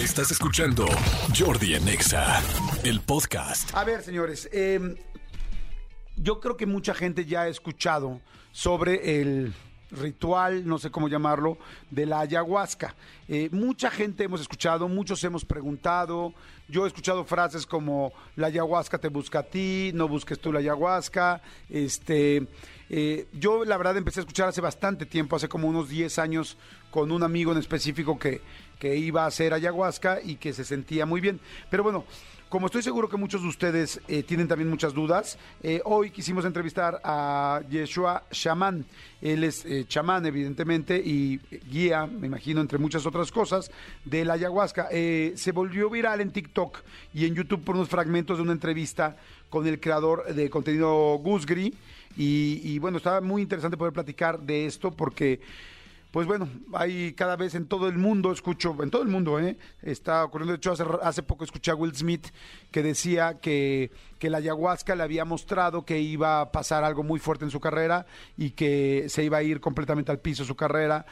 Estás escuchando Jordi Anexa, el podcast. A ver, señores, eh, yo creo que mucha gente ya ha escuchado sobre el ritual, no sé cómo llamarlo, de la ayahuasca. Eh, mucha gente hemos escuchado, muchos hemos preguntado. Yo he escuchado frases como la ayahuasca te busca a ti, no busques tú la ayahuasca. Este, eh, yo la verdad empecé a escuchar hace bastante tiempo, hace como unos 10 años, con un amigo en específico que, que iba a hacer ayahuasca y que se sentía muy bien. Pero bueno, como estoy seguro que muchos de ustedes eh, tienen también muchas dudas, eh, hoy quisimos entrevistar a Yeshua Shaman. Él es eh, chamán, evidentemente, y guía, me imagino, entre muchas otras cosas, de la ayahuasca. Se volvió viral en TikTok y en YouTube por unos fragmentos de una entrevista con el creador de contenido Gusgri. Y bueno, estaba muy interesante poder platicar de esto porque pues bueno, hay cada vez en todo el mundo, escucho, en todo el mundo, ¿eh? está ocurriendo. De hecho, hace, hace poco escuché a Will Smith que decía que, que la ayahuasca le había mostrado que iba a pasar algo muy fuerte en su carrera y que se iba a ir completamente al piso su carrera.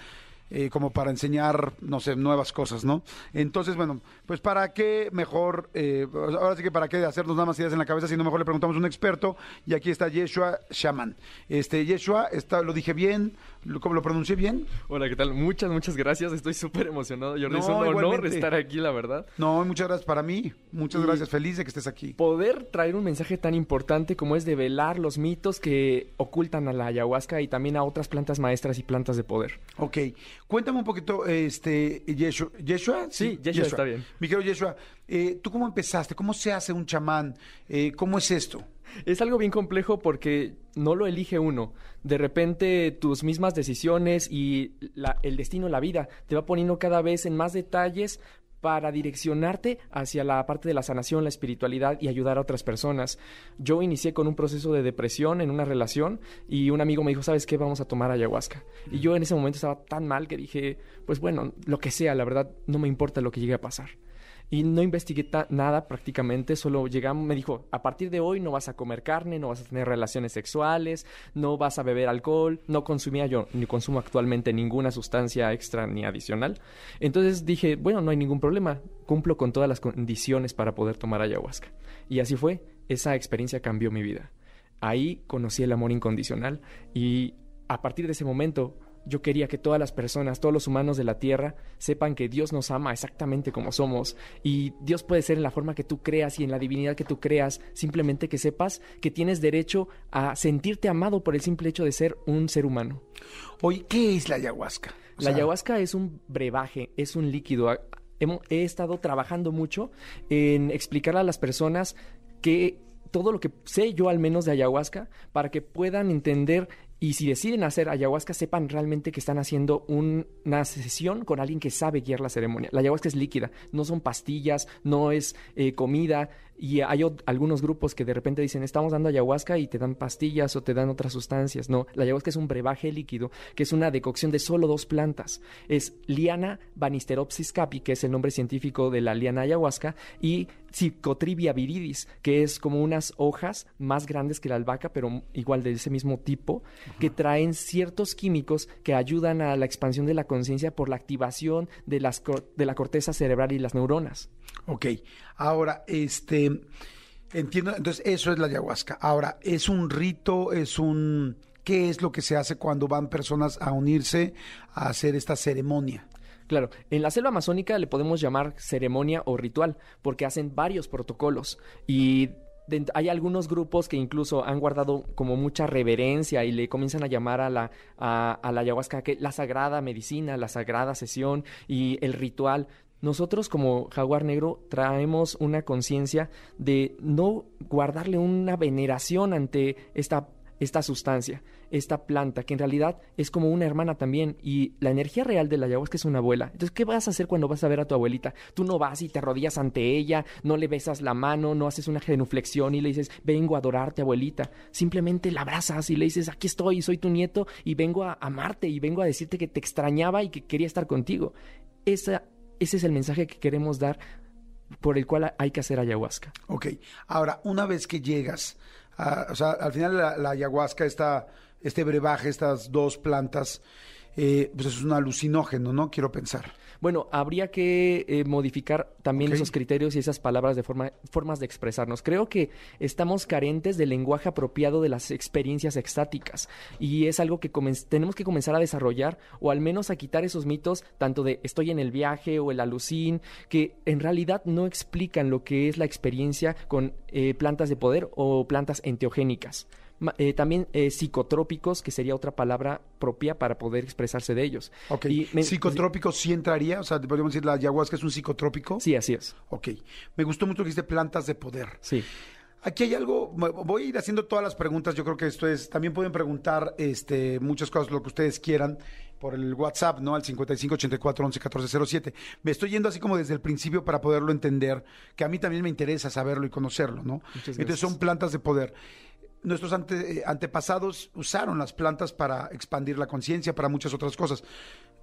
eh, como para enseñar, no sé, nuevas cosas, ¿no? Entonces, bueno, pues para qué mejor, eh, ahora sí que para qué hacernos nada más ideas en la cabeza, sino mejor le preguntamos a un experto, y aquí está Yeshua Shaman. Este, Yeshua, está, lo dije bien, ¿cómo lo pronuncié bien? Hola, ¿qué tal? Muchas, muchas gracias. Estoy súper emocionado. Jordi, No, es un honor estar aquí, la verdad. No, muchas gracias para mí. Muchas Y- gracias. Feliz de que estés aquí. Poder traer un mensaje tan importante como es develar los mitos que ocultan a la ayahuasca y también a otras plantas maestras y plantas de poder. Ok. Cuéntame un poquito, este, Yeshua. ¿Yeshua? Sí, Yeshua está bien. Mi querido Yeshua, eh, ¿tú cómo empezaste? ¿Cómo se hace un chamán? Eh, ¿Cómo es esto? Es algo bien complejo porque no lo elige uno. De repente tus mismas decisiones y el destino, la vida, te va poniendo cada vez en más detalles para direccionarte hacia la parte de la sanación, la espiritualidad y ayudar a otras personas. Yo inicié con un proceso de depresión en una relación y un amigo me dijo, ¿sabes qué? Vamos a tomar ayahuasca. Y yo en ese momento estaba tan mal que dije, pues bueno, lo que sea, la verdad, no me importa lo que llegue a pasar. Y no investigué nada prácticamente, solo llegamos, me dijo, a partir de hoy no vas a comer carne, no vas a tener relaciones sexuales, no vas a beber alcohol, no consumía yo, ni consumo actualmente ninguna sustancia extra ni adicional. Entonces dije, bueno, no hay ningún problema, cumplo con todas las condiciones para poder tomar ayahuasca. Y así fue, esa experiencia cambió mi vida. Ahí conocí el amor incondicional y a partir de ese momento yo quería que todas las personas, todos los humanos de la tierra sepan que Dios nos ama exactamente como somos y Dios puede ser en la forma que tú creas y en la divinidad que tú creas, simplemente que sepas que tienes derecho a sentirte amado por el simple hecho de ser un ser humano. Oye, ¿qué es la ayahuasca? O La ayahuasca es un brebaje, es un líquido. He estado trabajando mucho en explicarle a las personas que todo lo que sé yo al menos de ayahuasca para que puedan entender y si deciden hacer ayahuasca sepan realmente que están haciendo un- una sesión con alguien que sabe guiar la ceremonia. La ayahuasca es líquida, no son pastillas, no es eh, comida y hay algunos grupos que de repente dicen estamos dando ayahuasca y te dan pastillas o te dan otras sustancias. No, la ayahuasca es un brebaje líquido que es una decocción de solo dos plantas. Es Liana Banisteropsis capi, que es el nombre científico de la liana ayahuasca, y Psychotrivia viridis, que es como unas hojas más grandes que la albahaca, pero igual de ese mismo tipo, que traen ciertos químicos que ayudan a la expansión de la conciencia por la activación de, las, cor- de la corteza cerebral y las neuronas. Ok. Ahora, este, entiendo, entonces eso es la ayahuasca. Ahora, ¿es un rito? ¿Es un... ¿Qué es lo que se hace cuando van personas a unirse a hacer esta ceremonia? Claro, en la selva amazónica le podemos llamar ceremonia o ritual, porque hacen varios protocolos y hay algunos grupos que incluso han guardado como mucha reverencia y le comienzan a llamar a la, a, a la ayahuasca que la sagrada medicina, la sagrada sesión y el ritual. Nosotros como jaguar negro traemos una conciencia de no guardarle una veneración ante esta esta sustancia, esta planta, que en realidad es como una hermana también, y la energía real de la ayahuasca es una abuela. Entonces, ¿qué vas a hacer cuando vas a ver a tu abuelita? Tú no vas y te arrodillas ante ella, no le besas la mano, no haces una genuflexión y le dices, vengo a adorarte, abuelita. Simplemente la abrazas y le dices, aquí estoy, soy tu nieto y vengo a amarte y vengo a decirte que te extrañaba y que quería estar contigo. Esa, ese es el mensaje que queremos dar por el cual hay que hacer ayahuasca. Ok. Ahora, una vez que llegas, a- o sea, al final la, la ayahuasca, esta, este brebaje, estas dos plantas, eh, pues es un alucinógeno, ¿no? Quiero pensar. Bueno, habría que eh, modificar también esos criterios y esas palabras de forma, formas de expresarnos. Creo que estamos carentes del lenguaje apropiado de las experiencias extáticas y es algo que tenemos que comenzar a desarrollar o al menos a quitar esos mitos tanto de estoy en el viaje o el alucín que en realidad no explican lo que es la experiencia con eh, plantas de poder o plantas enteogénicas. Eh, también eh, psicotrópicos, que sería otra palabra propia para poder expresarse de ellos. Ok. Y me- ¿Psicotrópico sí entraría? O sea, podríamos decir la ayahuasca es un psicotrópico. Sí, así es. Ok. Me gustó mucho que dijiste plantas de poder. Sí. Aquí hay algo, voy a ir haciendo todas las preguntas, yo creo que esto es, también pueden preguntar este, muchas cosas, lo que ustedes quieran, por el WhatsApp, ¿no? Al 55 84 11 14 07. Me estoy yendo así como desde el principio para poderlo entender, que a mí también me interesa saberlo y conocerlo, ¿no? Entonces son plantas de poder. Nuestros ante- eh, antepasados usaron las plantas para expandir la conciencia, para muchas otras cosas.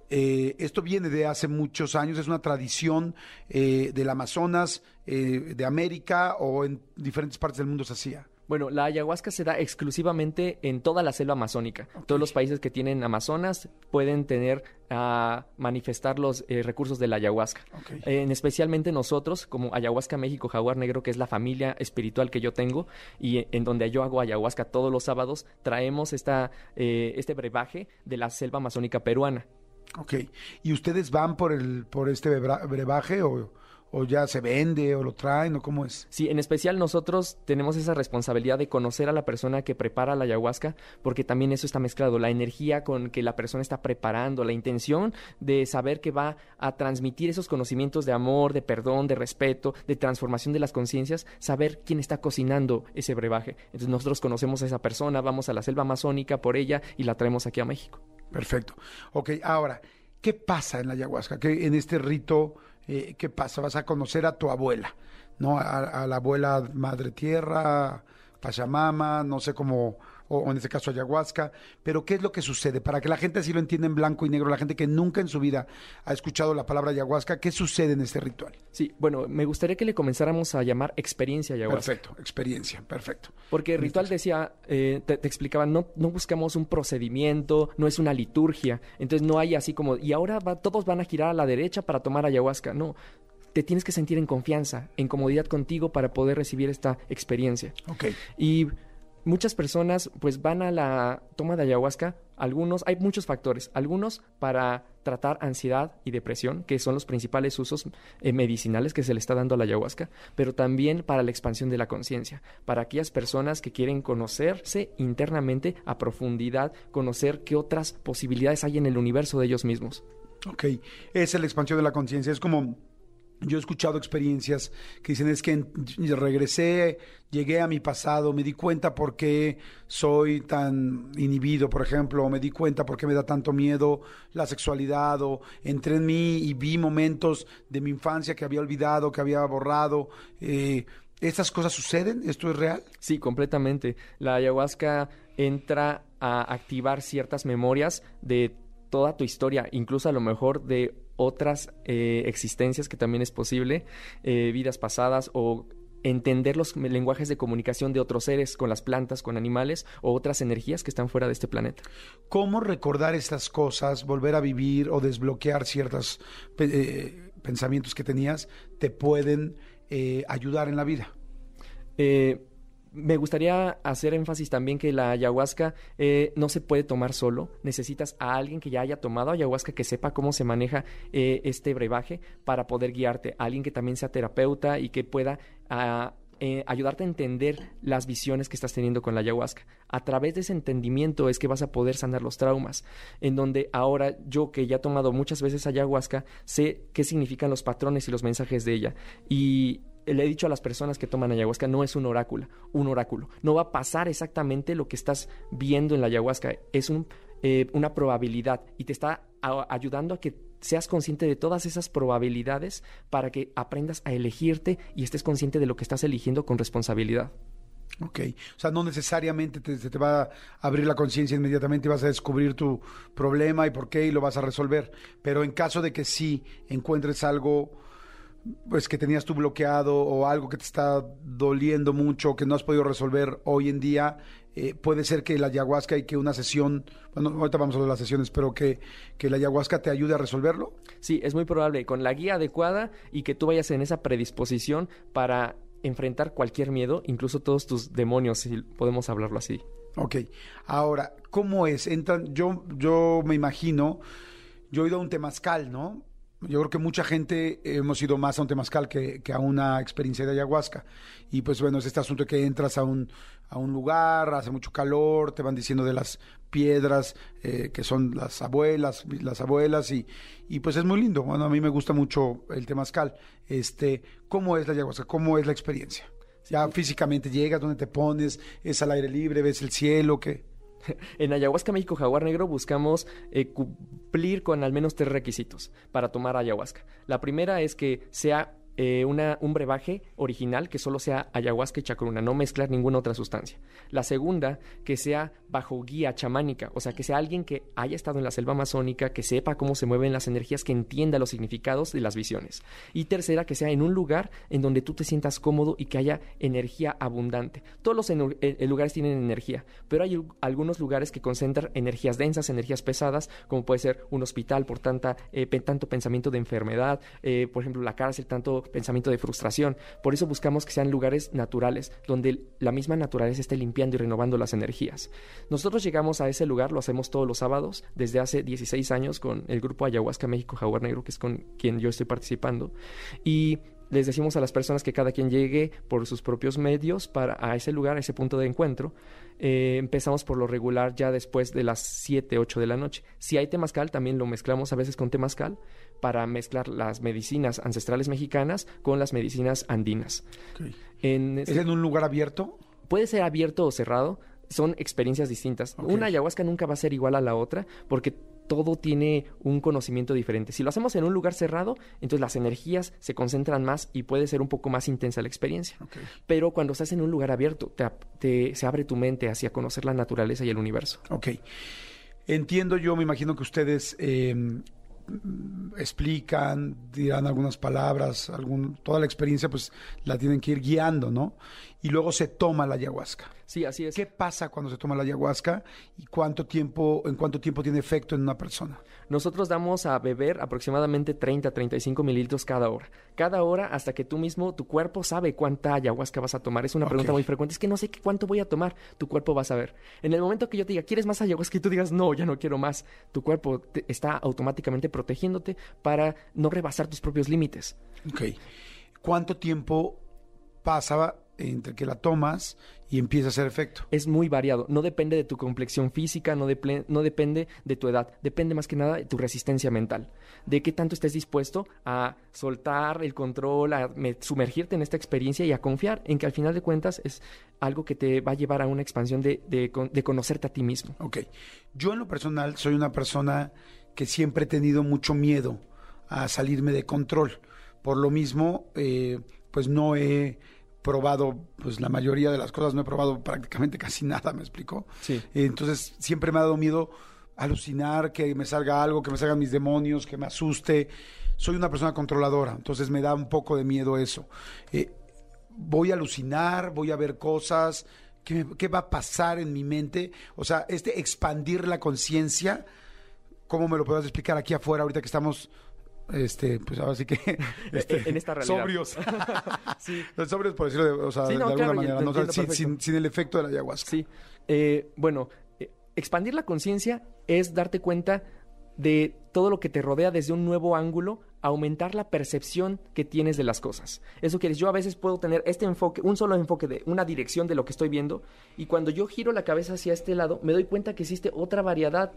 Eh, esto viene de hace muchos años, es una tradición eh, del Amazonas, de América o en diferentes partes del mundo se hacía. Bueno, la ayahuasca se da exclusivamente en toda la selva amazónica. Todos los países que tienen Amazonas pueden tener a manifestar los eh, recursos de la ayahuasca. Ok. Eh, en especialmente nosotros, como Ayahuasca México Jaguar Negro, que es la familia espiritual que yo tengo y en donde yo hago ayahuasca todos los sábados, traemos esta, eh, este brebaje de la selva amazónica peruana. Ok. ¿Y ustedes van por el por este brebaje o, o ya se vende o lo traen o cómo es? Sí, en especial nosotros tenemos esa responsabilidad de conocer a la persona que prepara la ayahuasca, porque también eso está mezclado, la energía con que la persona está preparando, la intención de saber que va a transmitir esos conocimientos de amor, de perdón, de respeto, de transformación de las conciencias, saber quién está cocinando ese brebaje. Entonces nosotros conocemos a esa persona, vamos a la selva amazónica por ella y la traemos aquí a México. Perfecto. Ok, ahora, ¿qué pasa en la ayahuasca? ¿Qué, en este rito, eh, ¿qué pasa? Vas a conocer a tu abuela, ¿no? A, a la abuela Madre Tierra, Pachamama, no sé cómo, o, o en este caso ayahuasca, pero ¿qué es lo que sucede? Para que la gente así lo entienda en blanco y negro, la gente que nunca en su vida ha escuchado la palabra ayahuasca, ¿qué sucede en este ritual? Sí, bueno, me gustaría que le comenzáramos a llamar experiencia ayahuasca. Perfecto, experiencia, perfecto. Porque el ritual decía, eh, te, te explicaba, no, no buscamos un procedimiento, no es una liturgia, entonces no hay así como, y ahora va- todos van a girar a la derecha para tomar ayahuasca, no. Te tienes que sentir en confianza, en comodidad contigo para poder recibir esta experiencia. Ok. Y muchas personas pues van a la toma de ayahuasca, algunos, hay muchos factores, algunos para tratar ansiedad y depresión, que son los principales usos eh, medicinales que se le está dando a la ayahuasca, pero también para la expansión de la conciencia, para aquellas personas que quieren conocerse internamente a profundidad, conocer qué otras posibilidades hay en el universo de ellos mismos. Ok, es la expansión de la conciencia. Es como, yo he escuchado experiencias que dicen, es que regresé, llegué a mi pasado, me di cuenta por qué soy tan inhibido, por ejemplo, o me di cuenta por qué me da tanto miedo la sexualidad, o entré en mí y vi momentos de mi infancia que había olvidado, que había borrado. Eh, ¿Estas cosas suceden? ¿Esto es real? Sí, completamente. La ayahuasca entra a activar ciertas memorias de toda tu historia, incluso a lo mejor de otras eh, existencias que también es posible, eh, vidas pasadas o entender los lenguajes de comunicación de otros seres con las plantas, con animales o otras energías que están fuera de este planeta. ¿Cómo recordar estas cosas, volver a vivir o desbloquear ciertos eh, pensamientos que tenías, te pueden ayudar en la vida? Eh, me gustaría hacer énfasis también que la ayahuasca eh, no se puede tomar solo. Necesitas a alguien que ya haya tomado ayahuasca, que sepa cómo se maneja eh, este brebaje para poder guiarte. Alguien que también sea terapeuta y que pueda ah, eh, ayudarte a entender las visiones que estás teniendo con la ayahuasca. A través de ese entendimiento es que vas a poder sanar los traumas. En donde ahora yo que ya he tomado muchas veces ayahuasca, sé qué significan los patrones y los mensajes de ella. Y le he dicho a las personas que toman ayahuasca, no es un oráculo, un oráculo. No va a pasar exactamente lo que estás viendo en la ayahuasca. Es un, eh, una probabilidad y te está ayudando a que seas consciente de todas esas probabilidades para que aprendas a elegirte y estés consciente de lo que estás eligiendo con responsabilidad. Ok, o sea, no necesariamente te, te va a abrir la conciencia inmediatamente y vas a descubrir tu problema y por qué y lo vas a resolver, pero en caso de que sí encuentres algo pues que tenías tú bloqueado o algo que te está doliendo mucho, que no has podido resolver hoy en día, eh, puede ser que la ayahuasca y que una sesión, bueno, ahorita vamos a hablar de las sesiones, pero que, que la ayahuasca te ayude a resolverlo. Sí, es muy probable, con la guía adecuada y que tú vayas en esa predisposición para enfrentar cualquier miedo, incluso todos tus demonios, si podemos hablarlo así. Ok, ahora, ¿cómo es? Entran, yo, yo me imagino, yo he ido a un temazcal, ¿no? Yo creo que mucha gente hemos ido más a un temazcal que, que, a una experiencia de ayahuasca. Y pues bueno, es este asunto de que entras a un, a un lugar, hace mucho calor, te van diciendo de las piedras eh, que son las abuelas, las abuelas, y, y pues es muy lindo. Bueno, a mí me gusta mucho el temazcal. Este, ¿Cómo es la ayahuasca? ¿Cómo es la experiencia? Ya físicamente llegas, donde te pones, es al aire libre, ves el cielo, ¿qué? En Ayahuasca México Jaguar Negro buscamos eh, cumplir con al menos tres requisitos para tomar ayahuasca. La primera es que sea eh, una, un brebaje original que solo sea ayahuasca y chacruna, no mezclar ninguna otra sustancia. La segunda, que sea bajo guía chamánica, o sea, que sea alguien que haya estado en la selva amazónica, que sepa cómo se mueven las energías, que entienda los significados de las visiones. Y tercera, que sea en un lugar en donde tú te sientas cómodo y que haya energía abundante. Todos los eh, lugares tienen energía, pero hay algunos lugares que concentran energías densas, energías pesadas, como puede ser un hospital por tanta, eh, tanto pensamiento de enfermedad, por ejemplo, la cárcel, tanto pensamiento de frustración. Por eso buscamos que sean lugares naturales, donde la misma naturaleza esté limpiando y renovando las energías. Nosotros llegamos a ese lugar, lo hacemos todos los sábados, desde hace 16 años con el grupo Ayahuasca México Jaguar Negro, que es con quien yo estoy participando. Y les decimos a las personas que cada quien llegue por sus propios medios para a ese lugar, a ese punto de encuentro. Eh, empezamos por lo regular ya después de las 7, 8 de la noche. Si hay temazcal, también lo mezclamos a veces con temazcal para mezclar las medicinas ancestrales mexicanas con las medicinas andinas. ¿Es en un lugar abierto? Puede ser abierto o cerrado. Son experiencias distintas. Una ayahuasca nunca va a ser igual a la otra porque todo tiene un conocimiento diferente. Si lo hacemos en un lugar cerrado, entonces las energías se concentran más y puede ser un poco más intensa la experiencia. Pero cuando estás en un lugar abierto, te, se abre tu mente hacia conocer la naturaleza y el universo. Ok. Entiendo yo, me imagino que ustedes em, explican, dirán algunas palabras, algún, toda la experiencia pues la tienen que ir guiando, ¿no? Y luego se toma la ayahuasca. Sí, así es. ¿Qué pasa cuando se toma la ayahuasca y cuánto tiempo, en cuánto tiempo tiene efecto en una persona? Nosotros damos a beber aproximadamente 30 a 35 mililitros cada hora. Cada hora hasta que tú mismo, tu cuerpo sabe cuánta ayahuasca vas a tomar. Es una pregunta muy frecuente. Es que no sé cuánto voy a tomar. Tu cuerpo va a saber. En el momento que yo te diga, ¿quieres más ayahuasca? Y tú digas, no, ya no quiero más. Tu cuerpo está automáticamente protegiéndote para no rebasar tus propios límites. Ok. ¿Cuánto tiempo pasa entre que la tomas y empieza a hacer efecto. Es muy variado, no depende de tu complexión física, no, no, depende de tu edad, depende más que nada de tu resistencia mental, de qué tanto estés dispuesto a soltar el control, a sumergirte en esta experiencia y a confiar en que al final de cuentas es algo que te va a llevar a una expansión de, de conocerte a ti mismo. Ok, yo en lo personal soy una persona que siempre he tenido mucho miedo a salirme de control, por lo mismo, eh, pues no he probado, pues la mayoría de las cosas no he probado prácticamente casi nada, ¿me explicó? Sí. Entonces siempre me ha dado miedo alucinar, que me salga algo, que me salgan mis demonios, que me asuste. Soy una persona controladora, entonces me da un poco de miedo eso. Eh, voy a alucinar, voy a ver cosas, ¿qué, ¿qué, va a pasar en mi mente? O sea, este expandir la conciencia, ¿cómo me lo puedas explicar aquí afuera ahorita que estamos este, pues ahora sí que este, en esta realidad. sobrios. sí. sobrios por decirlo de, o sea, de alguna manera, ¿no? sin, sin, el efecto de la ayahuasca. Sí. Eh, bueno, eh, expandir la conciencia es darte cuenta de todo lo que te rodea desde un nuevo ángulo, aumentar la percepción que tienes de las cosas. Eso quiere yo a veces puedo tener este enfoque, un solo enfoque de una dirección de lo que estoy viendo, y cuando yo giro la cabeza hacia este lado, me doy cuenta que existe otra variedad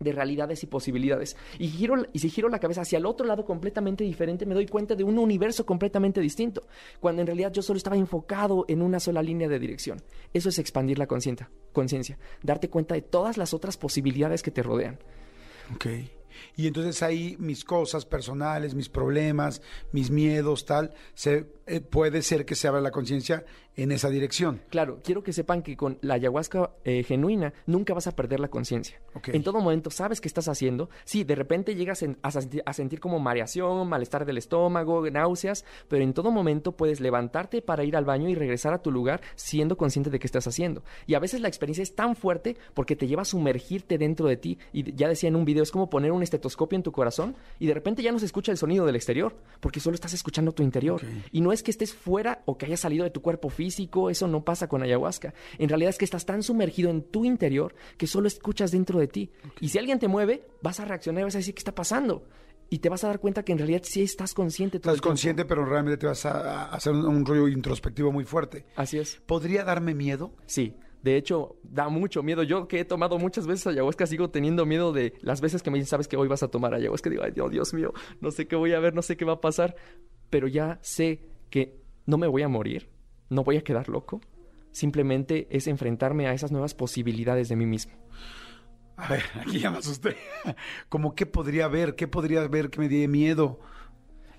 de realidades y posibilidades. Y, giro, y si giro la cabeza hacia el otro lado completamente diferente, me doy cuenta de un universo completamente distinto, cuando en realidad yo solo estaba enfocado en una sola línea de dirección. Eso es expandir la conciencia, darte cuenta de todas las otras posibilidades que te rodean. Ok. Y entonces ahí mis cosas personales, mis problemas, mis miedos, tal, se, eh, puede ser que se abra la conciencia en esa dirección. Claro, quiero que sepan que con la ayahuasca eh, genuina nunca vas a perder la conciencia. Ok. En todo momento sabes qué estás haciendo. Sí, de repente llegas en- a, sentir, a sentir como mareación, malestar del estómago, náuseas, pero en todo momento puedes levantarte para ir al baño y regresar a tu lugar siendo consciente de qué estás haciendo. Y a veces la experiencia es tan fuerte porque te lleva a sumergirte dentro de ti. Y ya decía en un video, es como poner un estetoscopio en tu corazón y de repente ya no se escucha el sonido del exterior porque solo estás escuchando tu interior. Y no es que estés fuera o que hayas salido de tu cuerpo físico, eso no pasa con ayahuasca. En realidad es que estás tan sumergido en tu interior que solo escuchas dentro de ti. Y si alguien te mueve, vas a reaccionar y vas a decir qué está pasando. Y te vas a dar cuenta que en realidad sí estás consciente todo Estás consciente, pero realmente te vas a, a hacer un, un rollo introspectivo muy fuerte. Así es. ¿Podría darme miedo? Sí. De hecho, da mucho miedo. Yo que he tomado muchas veces ayahuasca, sigo teniendo miedo de las veces que me dicen, sabes que hoy vas a tomar ayahuasca. Digo, ay, Dios, Dios mío, no sé qué voy a ver, no sé qué va a pasar. Pero ya sé que no me voy a morir, no voy a quedar loco. Simplemente es enfrentarme a esas nuevas posibilidades de mí mismo. A ver, aquí ya me asusté. ¿Cómo qué podría haber? ¿Qué podría haber que me dé miedo?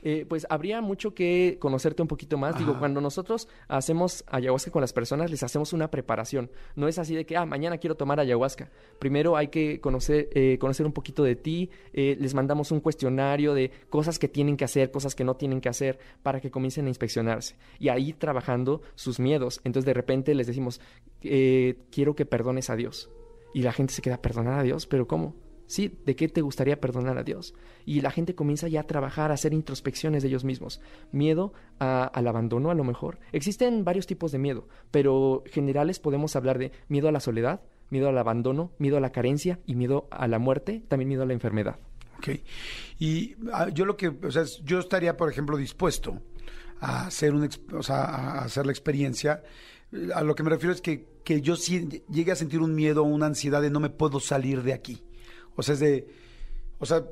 Eh, pues habría mucho que conocerte un poquito más. Digo, cuando nosotros hacemos ayahuasca con las personas, les hacemos una preparación. No es así de que, ah, mañana quiero tomar ayahuasca. Primero hay que conocer, eh, conocer un poquito de ti. eh, les mandamos un cuestionario de cosas que tienen que hacer, cosas que no tienen que hacer, para que comiencen a inspeccionarse. Y ahí trabajando sus miedos. Entonces, de repente les decimos, eh, quiero que perdones a Dios. Y la gente se queda, ¿perdonar a Dios? ¿Pero cómo? Sí, ¿de qué te gustaría perdonar a Dios? Y la gente comienza ya a trabajar, a hacer introspecciones de ellos mismos. Miedo al abandono, a lo mejor. Existen varios tipos de miedo, pero generales podemos hablar de miedo a la soledad, miedo al abandono, miedo a la carencia y miedo a la muerte, también miedo a la enfermedad. Ok. Y ah, yo lo que, o sea, yo estaría, por ejemplo, dispuesto a hacer un, o sea, a hacer la experiencia. A lo que me refiero es que, que yo sí llegue a sentir un miedo, una ansiedad de no me puedo salir de aquí. O sea, es de, o sea,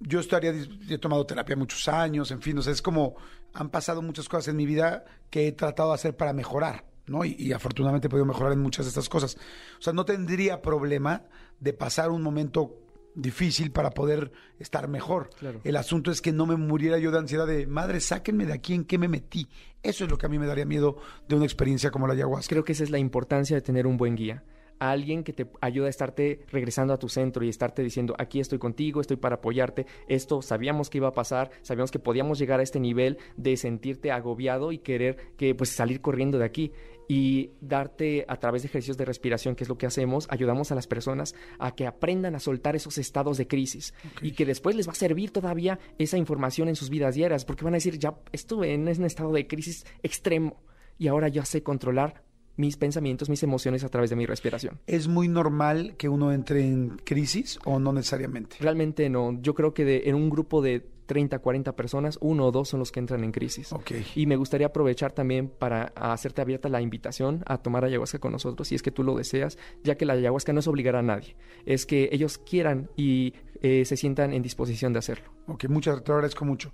yo estaría, yo he tomado terapia muchos años, en fin, o sea, es como, han pasado muchas cosas en mi vida que he tratado de hacer para mejorar, ¿no? Y, y afortunadamente he podido mejorar en muchas de estas cosas. O sea, no tendría problema de pasar un momento difícil para poder estar mejor. Claro. El asunto es que no me muriera yo de ansiedad de, madre, sáquenme de aquí, ¿en qué me metí? Eso es lo que a mí me daría miedo de una experiencia como la ayahuasca. Creo que esa es la importancia de tener un buen guía. A alguien que te ayuda a estarte regresando a tu centro y estarte diciendo, aquí estoy contigo, estoy para apoyarte. Esto sabíamos que iba a pasar, sabíamos que podíamos llegar a este nivel de sentirte agobiado y querer que pues salir corriendo de aquí y darte a través de ejercicios de respiración, que es lo que hacemos, ayudamos a las personas a que aprendan a soltar esos estados de crisis y que después les va a servir todavía esa información en sus vidas diarias, porque van a decir, ya estuve en un estado de crisis extremo y ahora ya sé controlar mis pensamientos, mis emociones a través de mi respiración. ¿Es muy normal que uno entre en crisis o no necesariamente? Realmente no, yo creo que de- en un grupo de 30, 40 personas, uno o dos son los que entran en crisis. Ok. Y me gustaría aprovechar también para hacerte abierta la invitación a tomar ayahuasca con nosotros, si es que tú lo deseas, ya que la ayahuasca no es obligar a nadie, es que ellos quieran y eh, se sientan en disposición de hacerlo. Ok, muchas, te lo agradezco mucho.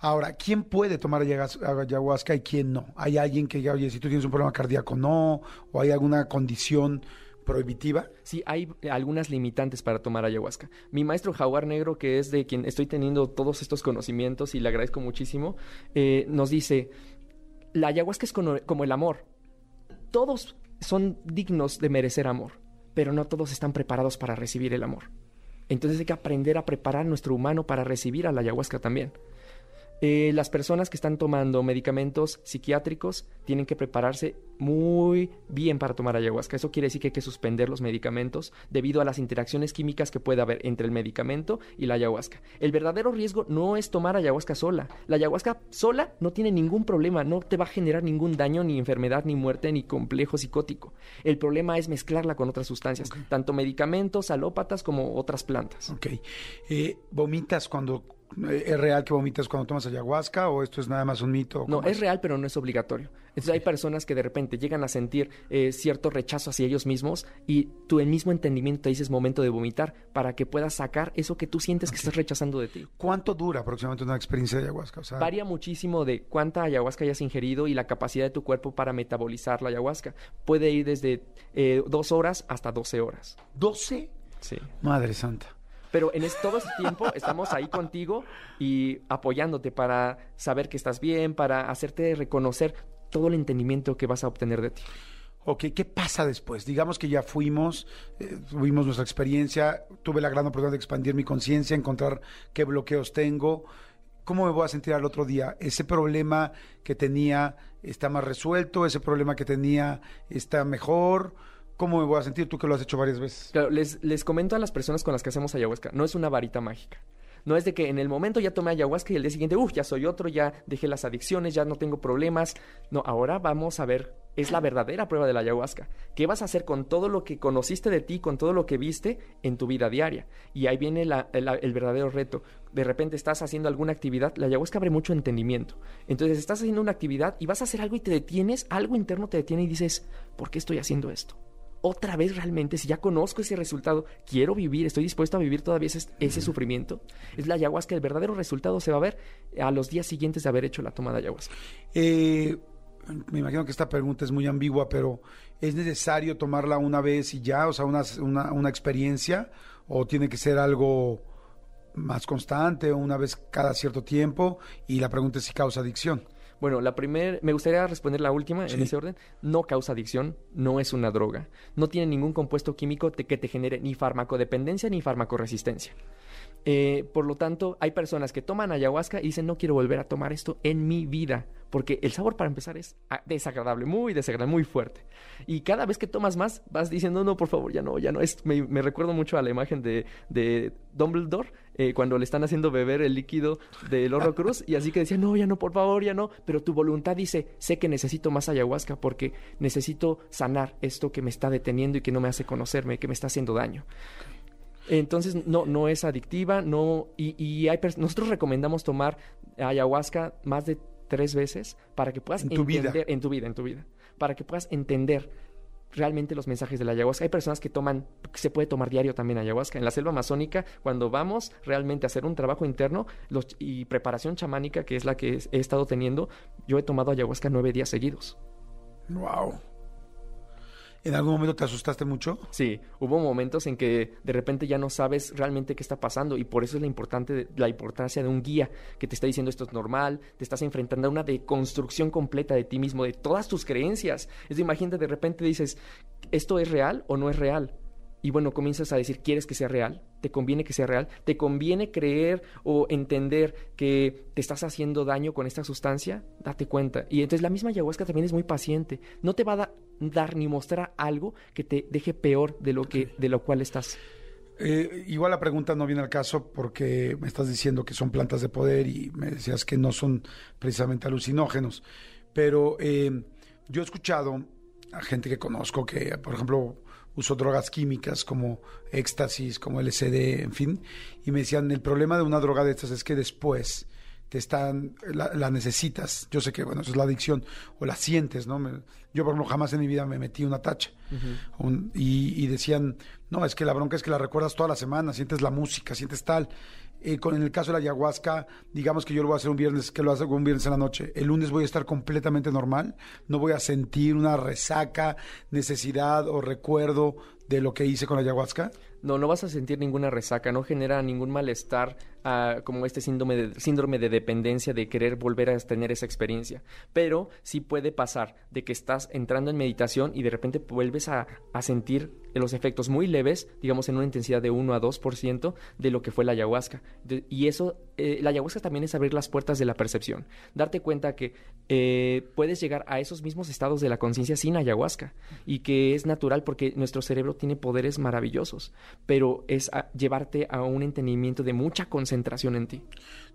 Ahora, ¿quién puede tomar ayahuas- ayahuasca y quién no? ¿Hay alguien que diga, oye, si tú tienes un problema cardíaco, no? ¿O hay alguna condición prohibitiva? Sí, hay algunas limitantes para tomar ayahuasca. Mi maestro Jaguar Negro, que es de quien estoy teniendo todos estos conocimientos y le agradezco muchísimo, eh, nos dice, la ayahuasca es como el amor. Todos son dignos de merecer amor, pero no todos están preparados para recibir el amor. Entonces hay que aprender a preparar nuestro humano para recibir a la ayahuasca también. Eh, las personas que están tomando medicamentos psiquiátricos tienen que prepararse muy bien para tomar ayahuasca. Eso quiere decir que hay que suspender los medicamentos debido a las interacciones químicas que puede haber entre el medicamento y la ayahuasca. El verdadero riesgo no es tomar ayahuasca sola. La ayahuasca sola no tiene ningún problema, no te va a generar ningún daño, ni enfermedad, ni muerte, ni complejo psicótico. El problema es mezclarla con otras sustancias, tanto medicamentos, alópatas como otras plantas. Ok. Eh, ¿Vomitas cuando... ¿Es real que vomitas cuando tomas ayahuasca o esto es nada más un mito? No, ¿Cómo es real, pero no es obligatorio. Entonces hay personas que de repente llegan a sentir eh, cierto rechazo hacia ellos mismos y tú el mismo entendimiento te dices momento de vomitar para que puedas sacar eso que tú sientes que estás rechazando de ti. ¿Cuánto dura aproximadamente una experiencia de ayahuasca? O sea, Varía muchísimo de cuánta ayahuasca hayas ingerido y la capacidad de tu cuerpo para metabolizar la ayahuasca. Puede ir desde eh, dos horas hasta 12 horas. ¿12? Sí. Madre santa. Pero en todo ese tiempo estamos ahí contigo y apoyándote para saber que estás bien, para hacerte reconocer todo el entendimiento que vas a obtener de ti. Ok, ¿qué pasa después? Digamos que ya fuimos, eh, tuvimos nuestra experiencia, tuve la gran oportunidad de expandir mi conciencia, encontrar qué bloqueos tengo. ¿Cómo me voy a sentir al otro día? ¿Ese problema que tenía está más resuelto? ¿Ese problema que tenía está mejor? ¿Cómo me voy a sentir tú que lo has hecho varias veces? Claro, les, les comento a las personas con las que hacemos ayahuasca, no es una varita mágica. No es de que en el momento ya tomé ayahuasca y el día siguiente, uff, ya soy otro, ya dejé las adicciones, ya no tengo problemas. No, ahora vamos a ver, es la verdadera prueba de la ayahuasca. ¿Qué vas a hacer con todo lo que conociste de ti, con todo lo que viste en tu vida diaria? Y ahí viene el, el verdadero reto. De repente estás haciendo alguna actividad, la ayahuasca abre mucho entendimiento. Entonces estás haciendo una actividad y vas a hacer algo y te detienes, algo interno te detiene y dices, ¿por qué estoy haciendo esto? Otra vez realmente, si ya conozco ese resultado, quiero vivir, estoy dispuesto a vivir todavía ese, ese sufrimiento, es la ayahuasca, el verdadero resultado se va a ver a los días siguientes de haber hecho la toma de ayahuasca. Eh, me imagino que esta pregunta es muy ambigua, pero ¿es necesario tomarla una vez y ya? O sea, una, una, una experiencia, o tiene que ser algo más constante, o una vez cada cierto tiempo, y la pregunta es si causa adicción. Bueno, la primera, me gustaría responder la última Sí. en ese orden. No causa adicción, no es una droga. No tiene ningún compuesto químico te- que te genere ni farmacodependencia ni farmacoresistencia. Eh, por lo tanto, hay personas que toman ayahuasca y dicen, no quiero volver a tomar esto en mi vida, porque el sabor para empezar es ah, desagradable, muy desagradable, muy fuerte. Y cada vez que tomas más, vas diciendo, no, por favor, ya no, ya no. Es, me, recuerdo mucho a la imagen de, Dumbledore, eh, cuando le están haciendo beber el líquido del Horrocruz, y así que decía, no, ya no, por favor, ya no. Pero tu voluntad dice, sé que necesito más ayahuasca porque necesito sanar esto que me está deteniendo y que no me hace conocerme, que me está haciendo daño. Entonces, no, no es adictiva, no, y, y hay nosotros recomendamos tomar ayahuasca más de tres veces para que puedas En tu vida. entender, en tu vida, en tu vida, para que puedas entender realmente los mensajes de la ayahuasca. Hay personas que toman, se puede tomar diario también ayahuasca. En la selva amazónica, cuando vamos realmente a hacer un trabajo interno los- y preparación chamánica, que es la que he estado teniendo, yo he tomado ayahuasca nueve días seguidos. Wow. ¿En algún momento te asustaste mucho? Sí, hubo momentos en que de repente ya no sabes realmente qué está pasando y por eso es la, importante, la importancia de un guía que te está diciendo esto es normal, te estás enfrentando a una deconstrucción completa de ti mismo, de todas tus creencias. Es de, imagínate, de repente dices, ¿esto es real o no es real? Y bueno, comienzas a decir, ¿quieres que sea real? ¿Te conviene que sea real? ¿Te conviene creer o entender que te estás haciendo daño con esta sustancia? Date cuenta. Y entonces la misma ayahuasca también es muy paciente. No te va a dar ni mostrar algo que te deje peor de lo, que, de lo cual estás. Eh, igual la pregunta no viene al caso porque me estás diciendo que son plantas de poder y me decías que no son precisamente alucinógenos. Pero eh, yo he escuchado a gente que conozco que, por ejemplo, usó drogas químicas como éxtasis, como LSD, en fin, y me decían, el problema de una droga de estas es que después te están, la, la necesitas. Yo sé que, bueno, eso es la adicción, o la sientes, ¿no? Me- yo, por ejemplo, jamás en mi vida me metí una tacha. Un- y, y decían, no, es que la bronca es que la recuerdas toda la semana, sientes la música, sientes tal. Eh, con, en el caso de la ayahuasca, digamos que yo lo voy a hacer un viernes, que lo hago un viernes en la noche. El lunes voy a estar completamente normal, no voy a sentir una resaca, necesidad o recuerdo de lo que hice con la ayahuasca. No, no vas a sentir ninguna resaca, no genera ningún malestar ah, como este síndrome de, síndrome de dependencia de querer volver a tener esa experiencia. Pero sí puede pasar de que estás entrando en meditación y de repente vuelves a, a sentir los efectos muy leves, digamos en una intensidad de 1 a 2% de lo que fue la ayahuasca. De- y eso, eh, la ayahuasca también es abrir las puertas de la percepción. Darte cuenta que eh, puedes llegar a esos mismos estados de la conciencia sin ayahuasca y que es natural porque nuestro cerebro tiene poderes maravillosos, pero es a- llevarte a un entendimiento de mucha concentración en ti.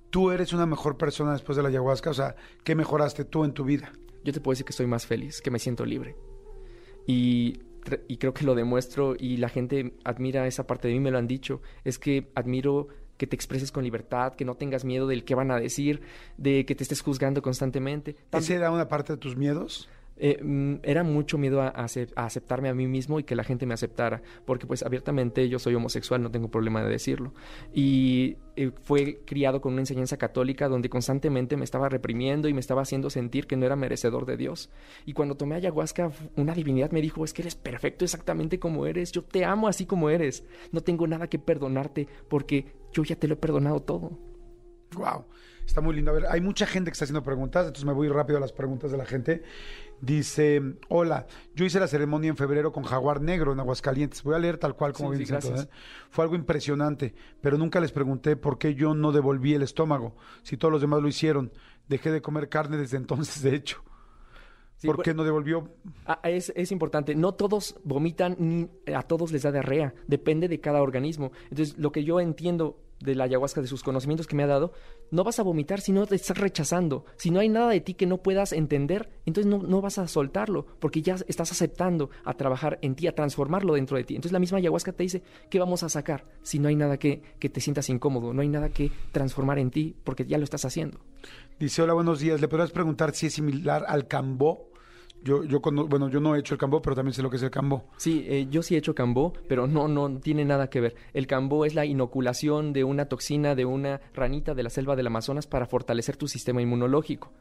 Tú eres una mejor persona después de la ayahuasca, o sea, ¿qué mejoraste tú en tu vida? Yo te puedo decir que estoy más feliz, que me siento libre. Y, y creo que lo demuestro y la gente admira esa parte de mí, me lo han dicho. Es que admiro que te expreses con libertad, que no tengas miedo del qué van a decir, de que te estés juzgando constantemente. Tam- ¿Ese era una parte de tus miedos? Eh, mm, era mucho miedo a, a acep- a aceptarme a mí mismo y que la gente me aceptara, porque pues abiertamente yo soy homosexual, no tengo problema de decirlo. Y eh, fue criado con una enseñanza católica donde constantemente me estaba reprimiendo y me estaba haciendo sentir que no era merecedor de Dios. Y cuando tomé ayahuasca, una divinidad me dijo, es que eres perfecto exactamente como eres, yo te amo así como eres, no tengo nada que perdonarte porque yo ya te lo he perdonado todo. Wow. Está muy lindo. A ver, hay mucha gente que está haciendo preguntas, entonces me voy rápido a las preguntas de la gente. Dice, hola, yo hice la ceremonia en febrero con Jaguar Negro en Aguascalientes. Voy a leer tal cual como Sí, bien sí, ¿eh? Fue algo impresionante, pero nunca les pregunté por qué yo no devolví el estómago, si todos los demás lo hicieron. Dejé de comer carne desde entonces, de hecho. Sí, ¿Por pues- qué no devolvió? Ah, es, es importante, no todos vomitan ni a todos les da diarrea, depende de cada organismo. Entonces, lo que yo entiendo de la ayahuasca, de sus conocimientos que me ha dado, no vas a vomitar si no te estás rechazando. Si no hay nada de ti que no puedas entender, entonces no, no vas a soltarlo, porque ya estás aceptando a trabajar en ti, a transformarlo dentro de ti. Entonces la misma ayahuasca te dice, ¿qué vamos a sacar? Si no hay nada que, que te sientas incómodo, no hay nada que transformar en ti, porque ya lo estás haciendo. Dice, hola, buenos días. ¿Le podrás preguntar si es similar al cambó? Yo, yo cono- bueno, yo no he hecho el cambó, pero también sé lo que es el cambó. Sí, eh, yo sí he hecho cambó, pero no, no tiene nada que ver. El cambó es la inoculación de una toxina de una ranita de la selva del Amazonas para fortalecer tu sistema inmunológico.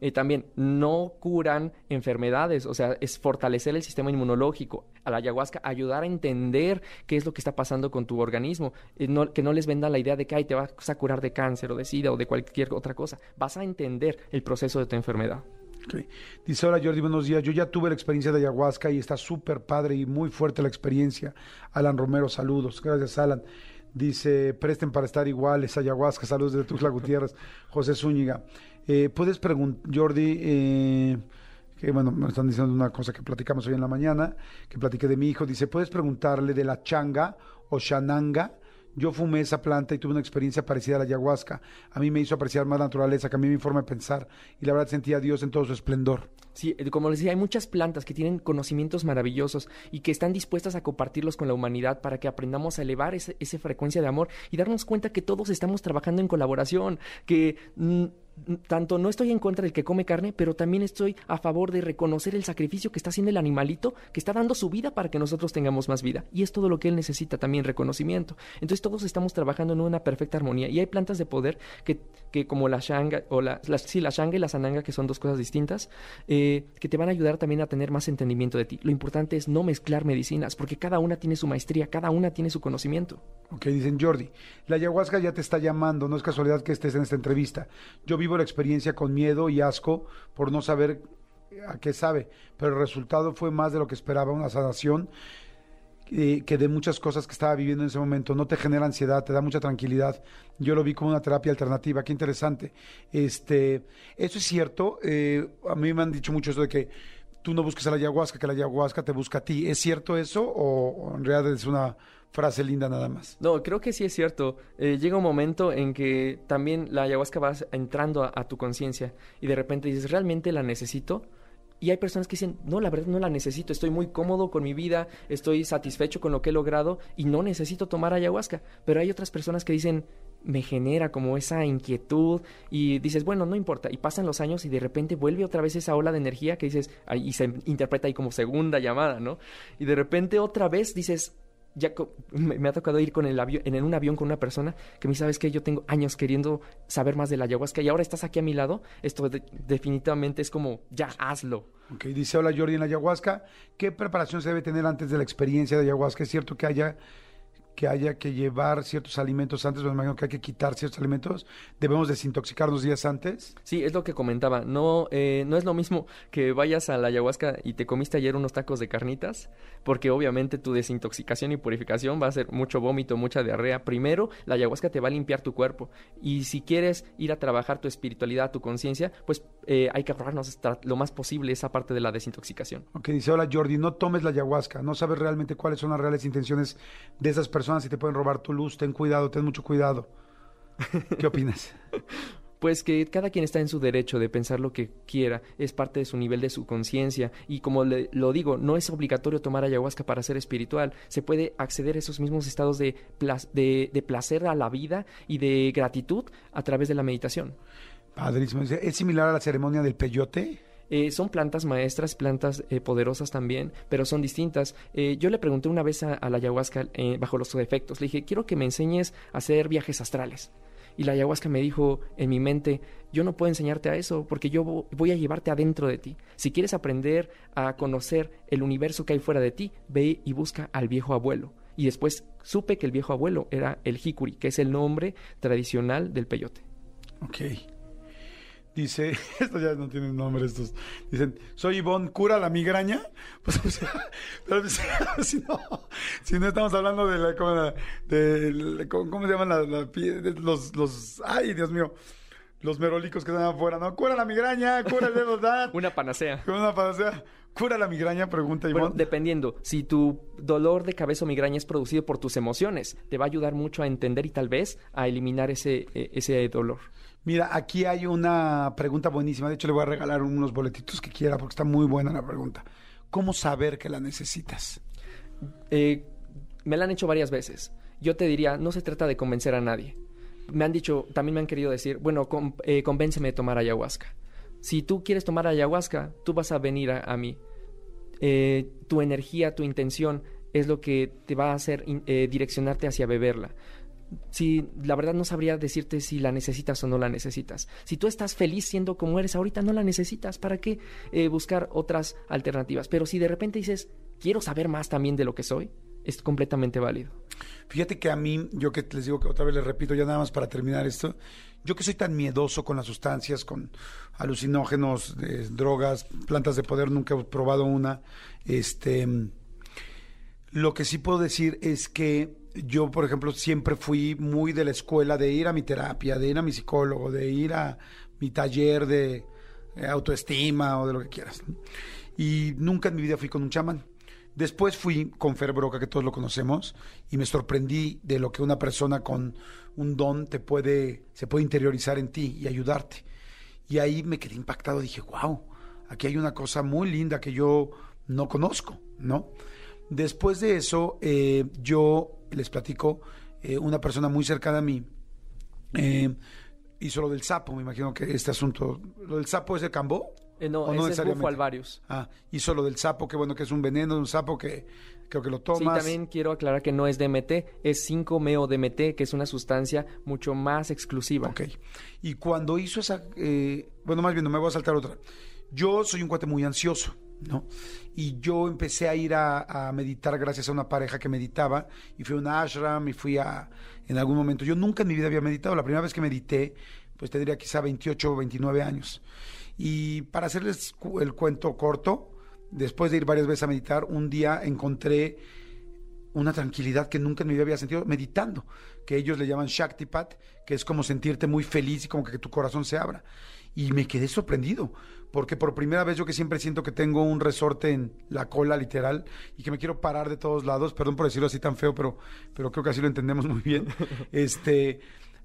Eh, también no curan enfermedades, o sea, es fortalecer el sistema inmunológico. A la ayahuasca ayudar a entender qué es lo que está pasando con tu organismo, Eh, no- que no les venda la idea de que "Ay, te vas a curar de cáncer o de sida o de cualquier otra cosa. Vas a entender el proceso de tu enfermedad. Dice, hola Jordi, buenos días. Yo ya tuve la experiencia de ayahuasca y está súper padre y muy fuerte la experiencia. Alan Romero, saludos. Gracias, Alan. Dice, presten para estar iguales, ayahuasca, saludos de Tuxtla Gutiérrez. José Zúñiga. Eh, Puedes preguntar, Jordi, eh, que bueno, me están diciendo una cosa que platicamos hoy en la mañana, que platiqué de mi hijo. Dice, ¿puedes preguntarle de la changa o shananga? Yo fumé esa planta y tuve una experiencia parecida a la ayahuasca. A mí me hizo apreciar más la naturaleza, cambió mi forma de pensar y la verdad sentía a Dios en todo su esplendor. Sí, eh, como les decía, hay muchas plantas que tienen conocimientos maravillosos y que están dispuestas a compartirlos con la humanidad para que aprendamos a elevar esa frecuencia de amor y darnos cuenta que todos estamos trabajando en colaboración, que mm, tanto no estoy en contra del que come carne, pero también estoy a favor de reconocer el sacrificio que está haciendo el animalito, que está dando su vida para que nosotros tengamos más vida. Y es todo lo que él necesita también, reconocimiento. Entonces todos estamos trabajando en una perfecta armonía y hay plantas de poder que, que como la shanga, o la, sí, la shanga y la sananga, que son dos cosas distintas, eh, que te van a ayudar también a tener más entendimiento de ti. Lo importante es no mezclar medicinas, porque cada una tiene su maestría, cada una tiene su conocimiento. Ok, dicen Jordi, la ayahuasca ya te está llamando, no es casualidad que estés en esta entrevista. Yo vivo la experiencia con miedo y asco por no saber a qué sabe, pero el resultado fue más de lo que esperaba, una sanación eh, que de muchas cosas que estaba viviendo en ese momento. No te genera ansiedad, te da mucha tranquilidad. Yo lo vi como una terapia alternativa, qué interesante. Este, eso es cierto, eh, a mí me han dicho mucho eso de que tú no busques a la ayahuasca, que la ayahuasca te busca a ti. ¿Es cierto eso o en realidad es una frase linda nada más? No, creo que sí es cierto. Eh, llega un momento en que también la ayahuasca va entrando a, a tu conciencia y de repente dices, ¿realmente la necesito? Y hay personas que dicen, no, la verdad no la necesito, estoy muy cómodo con mi vida, estoy satisfecho con lo que he logrado y no necesito tomar ayahuasca. Pero hay otras personas que dicen, me genera como esa inquietud y dices, bueno, no importa. Y pasan los años y de repente vuelve otra vez esa ola de energía que dices, y se interpreta ahí como segunda llamada, ¿no? Y de repente otra vez dices, ya me, ha tocado ir con el avión, en un avión con una persona que me dice, sabes que yo tengo años queriendo saber más de la ayahuasca y ahora estás aquí a mi lado, esto de- definitivamente es como, ya hazlo. Ok, dice, hola Jordi, en la ayahuasca, ¿qué preparación se debe tener antes de la experiencia de ayahuasca? ¿Es cierto que haya que haya que llevar ciertos alimentos antes? Me imagino que hay que quitar ciertos alimentos. ¿Debemos desintoxicarnos días antes? Sí, es lo que comentaba. No, eh, no es lo mismo que vayas a la ayahuasca y te comiste ayer unos tacos de carnitas, porque obviamente tu desintoxicación y purificación va a ser mucho vómito, mucha diarrea. Primero, la ayahuasca te va a limpiar tu cuerpo. Y si quieres ir a trabajar tu espiritualidad, tu conciencia, pues eh, hay que ahorrarnos lo más posible esa parte de la desintoxicación. Ok, dice, hola Jordi, no tomes la ayahuasca, no sabes realmente cuáles son las reales intenciones de esas personas y te pueden robar tu luz, ten cuidado, ten mucho cuidado. ¿Qué opinas? Pues que cada quien está en su derecho de pensar lo que quiera, es parte de su nivel de su conciencia y como le- lo digo, no es obligatorio tomar ayahuasca para ser espiritual, se puede acceder a esos mismos estados de, de, de placer a la vida y de gratitud a través de la meditación. Padrísimo. ¿es similar a la ceremonia del peyote? Eh, son plantas maestras, plantas eh, poderosas también, pero son distintas. Eh, yo le pregunté una vez a, la ayahuasca bajo los efectos, le dije, quiero que me enseñes a hacer viajes astrales. Y la ayahuasca me dijo en mi mente, yo no puedo enseñarte a eso porque yo vo- voy a llevarte adentro de ti. Si quieres aprender a conocer el universo que hay fuera de ti, ve y busca al viejo abuelo. Y después supe que el viejo abuelo era el jicuri, que es el nombre tradicional del peyote. Dice, esto ya no tienen nombre estos. Dicen, soy Ivonne, ¿cura la migraña? Pues, o sea, pero pues, si no, si no estamos hablando de la, ¿cómo, la- de la- ¿cómo- se llaman la- los, los, ay, Dios mío, los merolicos que están afuera, ¿no? Cura la migraña, cura el dedo. Una panacea. Una panacea. ¿Cura la migraña? Pregunta Ivonne. Bueno, dependiendo, si tu dolor de cabeza o migraña es producido por tus emociones, te va a ayudar mucho a entender y tal vez a eliminar ese, eh, ese dolor. Mira, aquí hay una pregunta buenísima. De hecho, le voy a regalar unos boletitos que quiera porque está muy buena la pregunta. ¿Cómo saber que la necesitas? Eh, me la han hecho varias veces. Yo te diría, no se trata de convencer a nadie. Me han dicho, también me han querido decir, bueno, con- eh, convénceme de tomar ayahuasca. Si tú quieres tomar ayahuasca, tú vas a venir a, mí. Eh, tu energía, tu intención es lo que te va a hacer eh, direccionarte hacia beberla. Si la verdad no sabría decirte si la necesitas o no la necesitas. Si tú estás feliz siendo como eres ahorita, no la necesitas. ¿Para qué eh, buscar otras alternativas? Pero si de repente dices, quiero saber más también de lo que soy, es completamente válido. Fíjate que a mí, yo que les digo que otra vez les repito, ya nada más para terminar esto, yo que soy tan miedoso con las sustancias, con alucinógenos, eh, drogas, plantas de poder, nunca he probado una. Este, lo que sí puedo decir es que yo, por ejemplo, siempre fui muy de la escuela de ir a mi terapia, de ir a mi psicólogo, de ir a mi taller de eh, autoestima o de lo que quieras. Y nunca en mi vida fui con un chamán. Después fui con Fer Broca, que todos lo conocemos, y me sorprendí de lo que una persona con un don te puede, se puede interiorizar en ti y ayudarte. Y ahí me quedé impactado, dije, wow, aquí hay una cosa muy linda que yo no conozco, ¿no? Después de eso, eh, yo les platico, eh, una persona muy cercana a mí eh, hizo lo del sapo, me imagino que este asunto, lo del sapo es de Cambó. Eh, no, ¿O ese es bufo alvarius. Ah, hizo lo del sapo, que bueno, que es un veneno de un sapo que creo que lo Sí, tomas. también quiero aclarar que no es DMT, es 5-meo-DMT, que es una sustancia mucho más exclusiva. Ok. Y cuando hizo esa, eh, bueno, más bien no me voy a saltar otra. Yo soy un cuate muy ansioso, ¿no? Y yo empecé a ir a, meditar gracias a una pareja que meditaba y fui a una ashram y fui a, en algún momento, yo nunca en mi vida había meditado. La primera vez que medité, pues tendría quizá 28 o 29 años. Y para hacerles el cuento corto, después de ir varias veces a meditar, un día encontré una tranquilidad que nunca en mi vida había sentido meditando, que ellos le llaman Shaktipat, que es como sentirte muy feliz y como que tu corazón se abra. Y me quedé sorprendido, porque por primera vez yo que siempre siento que tengo un resorte en la cola literal y que me quiero parar de todos lados, perdón por decirlo así tan feo, pero, pero creo que así lo entendemos muy bien. Este,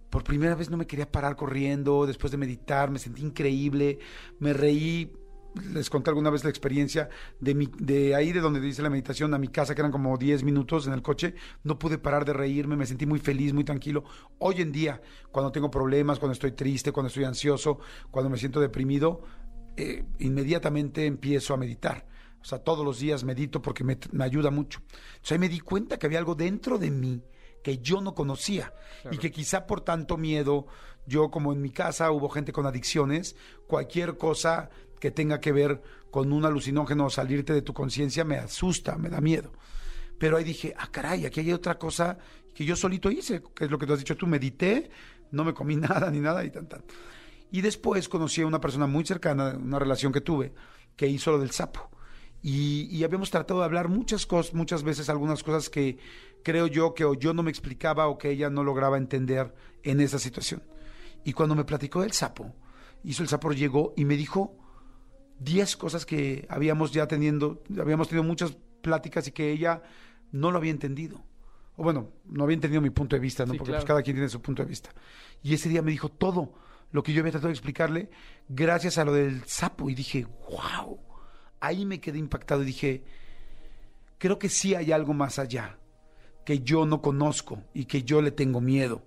por primera vez no me quería parar corriendo, después de meditar, me sentí increíble, me reí les conté alguna vez la experiencia de, mi, de ahí de donde dice la meditación a mi casa, que eran como 10 minutos en el coche, no pude parar de reírme, me sentí muy feliz, muy tranquilo. Hoy en día, cuando tengo problemas, cuando estoy triste, cuando estoy ansioso, cuando me siento deprimido, eh, inmediatamente empiezo a meditar. O sea, todos los días medito porque me, me ayuda mucho. Entonces ahí me di cuenta que había algo dentro de mí que yo no conocía y que quizá por tanto miedo, yo como en mi casa hubo gente con adicciones, cualquier cosa que tenga que ver con un alucinógeno salirte de tu conciencia me asusta, me da miedo. Pero ahí dije, ah, caray, aquí hay otra cosa que yo solito hice, que es lo que tú has dicho tú, medité, no me comí nada ni nada y tan, tan. Y después conocí a una persona muy cercana, una relación que tuve, que hizo lo del sapo. Y, habíamos tratado de hablar muchas cosas, muchas veces algunas cosas que creo yo que yo no me explicaba o que ella no lograba entender en esa situación. Y cuando me platicó del sapo, hizo el sapo, llegó y me dijo 10 cosas que habíamos ya teniendo, habíamos tenido muchas pláticas y que ella no lo había entendido. O bueno, no había entendido mi punto de vista, ¿no? Sí, Porque claro. pues, cada quien tiene su punto de vista. Y ese día me dijo todo lo que yo había tratado de explicarle gracias a lo del sapo. Y dije, wow. Ahí me quedé impactado y dije, creo que sí hay algo más allá que yo no conozco y que yo le tengo miedo.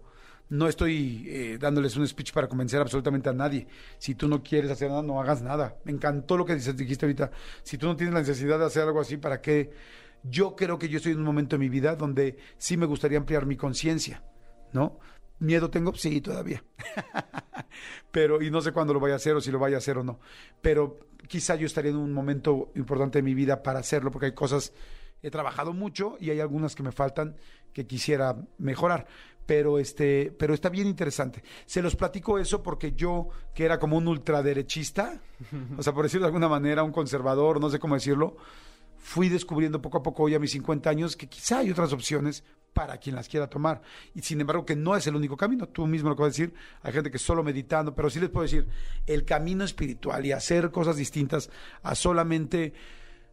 No estoy eh, dándoles un speech para convencer absolutamente a nadie. Si tú no quieres hacer nada, no hagas nada. Me encantó lo que dijiste ahorita. Si tú no tienes la necesidad de hacer algo así, ¿para qué? Yo creo que yo estoy en un momento de mi vida donde sí me gustaría ampliar mi conciencia, ¿no? ¿Miedo tengo? Sí, todavía. Pero, y no sé cuándo lo vaya a hacer o si lo vaya a hacer o no. Pero quizá yo estaría en un momento importante de mi vida para hacerlo, porque hay cosas, he trabajado mucho y hay algunas que me faltan que quisiera mejorar. Pero, este, pero está bien interesante. Se los platico eso porque yo, que era como un ultraderechista, o sea, por decirlo de alguna manera, un conservador, no sé cómo decirlo, fui descubriendo poco a poco hoy a mis 50 años que quizá hay otras opciones para quien las quiera tomar. Y sin embargo que no es el único camino. Tú mismo lo acabas de decir, hay gente que solo meditando, pero sí les puedo decir, el camino espiritual y hacer cosas distintas a solamente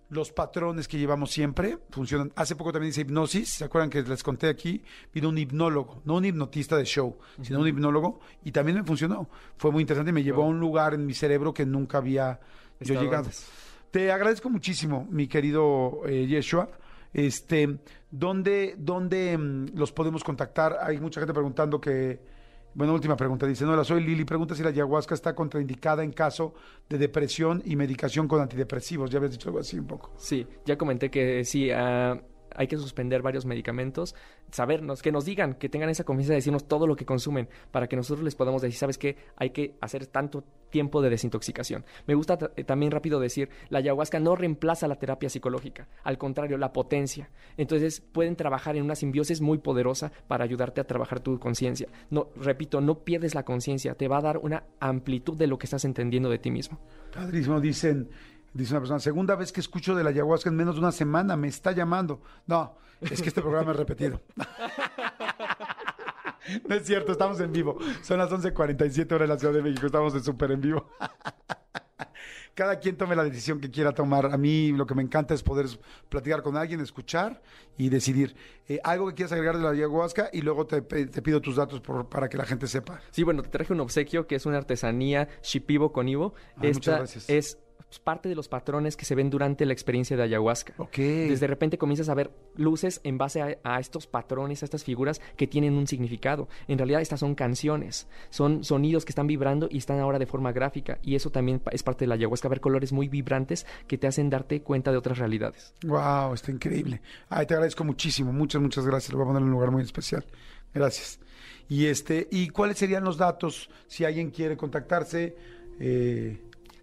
los patrones que llevamos siempre funcionan. Hace poco también hice hipnosis, ¿se acuerdan que les conté aquí? Vino un hipnólogo, no un hipnotista de show, sino un hipnólogo, y también me funcionó. Fue muy interesante y me llevó a un lugar en mi cerebro que nunca había yo llegado. antes. Te agradezco muchísimo, mi querido eh, Yeshua. Este, ¿dónde, dónde mm, los podemos contactar? Hay mucha gente preguntando que, bueno, última pregunta, dice, no, soy Lili, pregunta si la ayahuasca está contraindicada en caso de depresión y medicación con antidepresivos. Ya habías dicho algo así un poco. Sí, ya comenté que sí, ah, hay que suspender varios medicamentos, sabernos, que nos digan, que tengan esa confianza de decirnos todo lo que consumen, para que nosotros les podamos decir, ¿sabes qué? Hay que hacer tanto tiempo de desintoxicación. Me gusta ta- eh, también rápido decir, la ayahuasca no reemplaza la terapia psicológica, al contrario, la potencia. Entonces pueden trabajar en una simbiosis muy poderosa para ayudarte a trabajar tu conciencia. No, repito, no pierdes la conciencia, te va a dar una amplitud de lo que estás entendiendo de ti mismo. Padrísimo, dicen, dice una persona, segunda vez que escucho de la ayahuasca en menos de una semana, me está llamando. No, es que este programa es repetido. No es cierto, estamos en vivo. Son las 11.47 horas en la Ciudad de México, estamos en súper en vivo. Cada quien tome la decisión que quiera tomar. A mí lo que me encanta es poder platicar con alguien, escuchar y decidir. Eh, algo que quieras agregar de la ayahuasca y luego te, pido tus datos por- para que la gente sepa. Sí, bueno, te traje un obsequio que es una artesanía Shipibo con Ivo. Ah, muchas Esta gracias. es parte de los patrones que se ven durante la experiencia de ayahuasca. Ok. Desde de repente comienzas a ver luces en base a, a estos patrones, a estas figuras que tienen un significado. En realidad estas son canciones, son sonidos que están vibrando y están ahora de forma gráfica. Y eso también es parte de la ayahuasca, ver colores muy vibrantes que te hacen darte cuenta de otras realidades. Wow, está increíble. Ay, te agradezco muchísimo. Muchas, muchas gracias. Lo voy a poner en un lugar muy especial. Gracias. Y este, ¿y cuáles serían los datos si alguien quiere contactarse? Eh,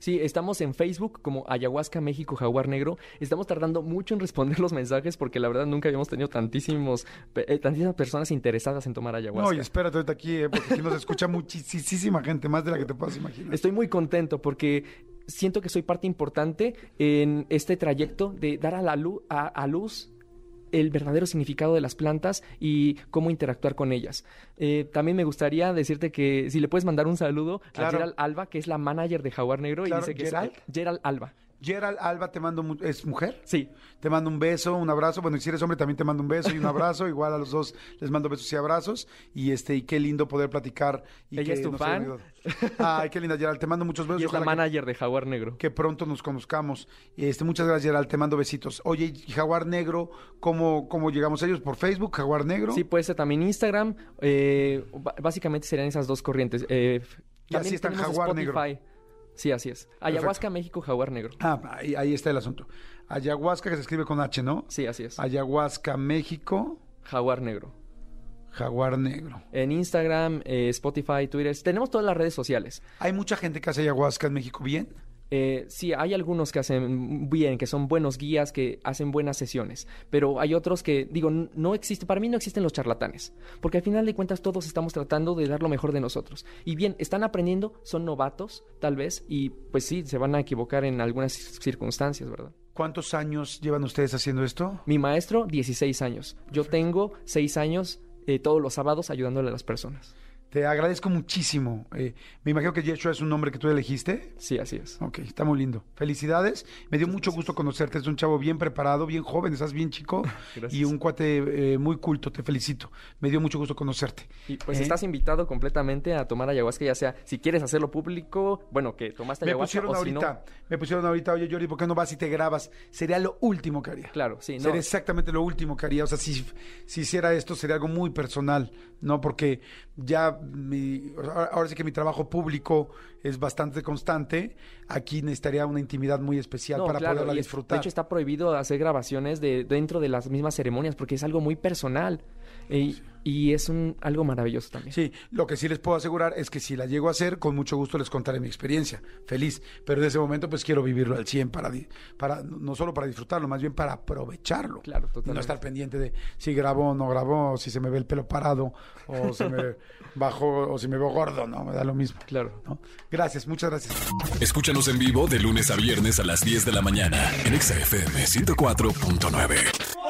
Sí, estamos en Facebook como Ayahuasca México Jaguar Negro. Estamos tardando mucho en responder los mensajes porque la verdad nunca habíamos tenido tantísimos, eh, tantísimas personas interesadas en tomar ayahuasca. no, y espérate ahorita aquí, eh, porque aquí nos escucha muchísima gente, más de la que te puedas imaginar. Estoy muy contento porque siento que soy parte importante en este trayecto de dar a la luz, a, a luz el verdadero significado de las plantas y cómo interactuar con ellas. Eh, también me gustaría decirte que si le puedes mandar un saludo Claro. a Gerald Alba, que es la manager de Jaguar Negro, Claro, y dice que ¿Gerald? es Gerald Alba. Gerald Alba, te mando, mu- ¿es mujer? Sí, Te mando un beso, un abrazo. Bueno, y si eres hombre, también te mando un beso y un abrazo. Igual a los dos les mando besos y abrazos. Y este, y qué lindo poder platicar. Y ¿Ella que es tu nos fan? ayudado. Ay, qué linda, Gerald. Te mando muchos besos. y es la Ojalá que- manager de Jaguar Negro. que pronto nos conozcamos. Este, muchas gracias, Gerald. Te mando besitos. Oye, y Jaguar Negro, ¿cómo, cómo llegamos a ellos? ¿Por Facebook, Jaguar Negro? Sí, puede ser también Instagram. eh, básicamente serían esas dos corrientes. Eh, f- Y así está tenemos Jaguar Negro. Sí, así es. Ayahuasca México, Jaguar Negro. Ah, ahí, ahí está el asunto. Ayahuasca, que se escribe con H, ¿no? Sí, así es. Ayahuasca México, Jaguar Negro. Jaguar Negro. En Instagram, eh, Spotify, Twitter. Tenemos todas las redes sociales. ¿Hay mucha gente que hace ayahuasca en México bien? Eh, sí, hay algunos que hacen bien, que son buenos guías, que hacen buenas sesiones, pero hay otros que, digo, no existe, para mí no existen los charlatanes, porque al final de cuentas todos estamos tratando de dar lo mejor de nosotros. Y bien, están aprendiendo, son novatos, tal vez, y pues sí, se van a equivocar en algunas circunstancias, ¿verdad? ¿Cuántos años llevan ustedes haciendo esto? Mi maestro, 16 años. Yo tengo 6 años eh, todos los sábados ayudándole a las personas. Te agradezco muchísimo. Eh, me imagino que Yeshua es un nombre que tú elegiste. Sí, así es. Ok, está muy lindo. Felicidades. Me dio mucho gusto conocerte. Es un chavo bien preparado, bien joven, estás bien chico Gracias. y un cuate eh, muy culto. Te felicito. Me dio mucho gusto conocerte. Y pues ¿Eh? estás invitado completamente a tomar ayahuasca, ya sea si quieres hacerlo público, bueno, que tomaste Me ayahuasca pusieron o si no. ahorita, me pusieron ahorita, oye Jordi, ¿por qué no vas y te grabas? Sería lo último que haría. Claro, sí, no. Sería exactamente lo último que haría. O sea, si, si hiciera esto, sería algo muy personal, ¿no? Porque ya mi, ahora sí que mi trabajo público es bastante constante, aquí necesitaría una intimidad muy especial No, para claro, poderla disfrutar. De hecho, está prohibido hacer grabaciones de, dentro de las mismas ceremonias porque es algo muy personal. Y, y es un, algo maravilloso también. Sí, lo que sí les puedo asegurar es que si la llego a hacer, con mucho gusto les contaré mi experiencia. Feliz. Pero en ese momento, pues quiero vivirlo al 100 para, para no solo para disfrutarlo, más bien para aprovecharlo. Claro, Y No totalmente. estar pendiente de si grabó o no grabó, si se me ve el pelo parado, o se me bajó, o si me veo gordo, no, me da lo mismo. Claro. ¿no? Gracias, muchas gracias. Escúchanos en vivo de lunes a viernes a las 10 de la mañana en Exa FM 104.9.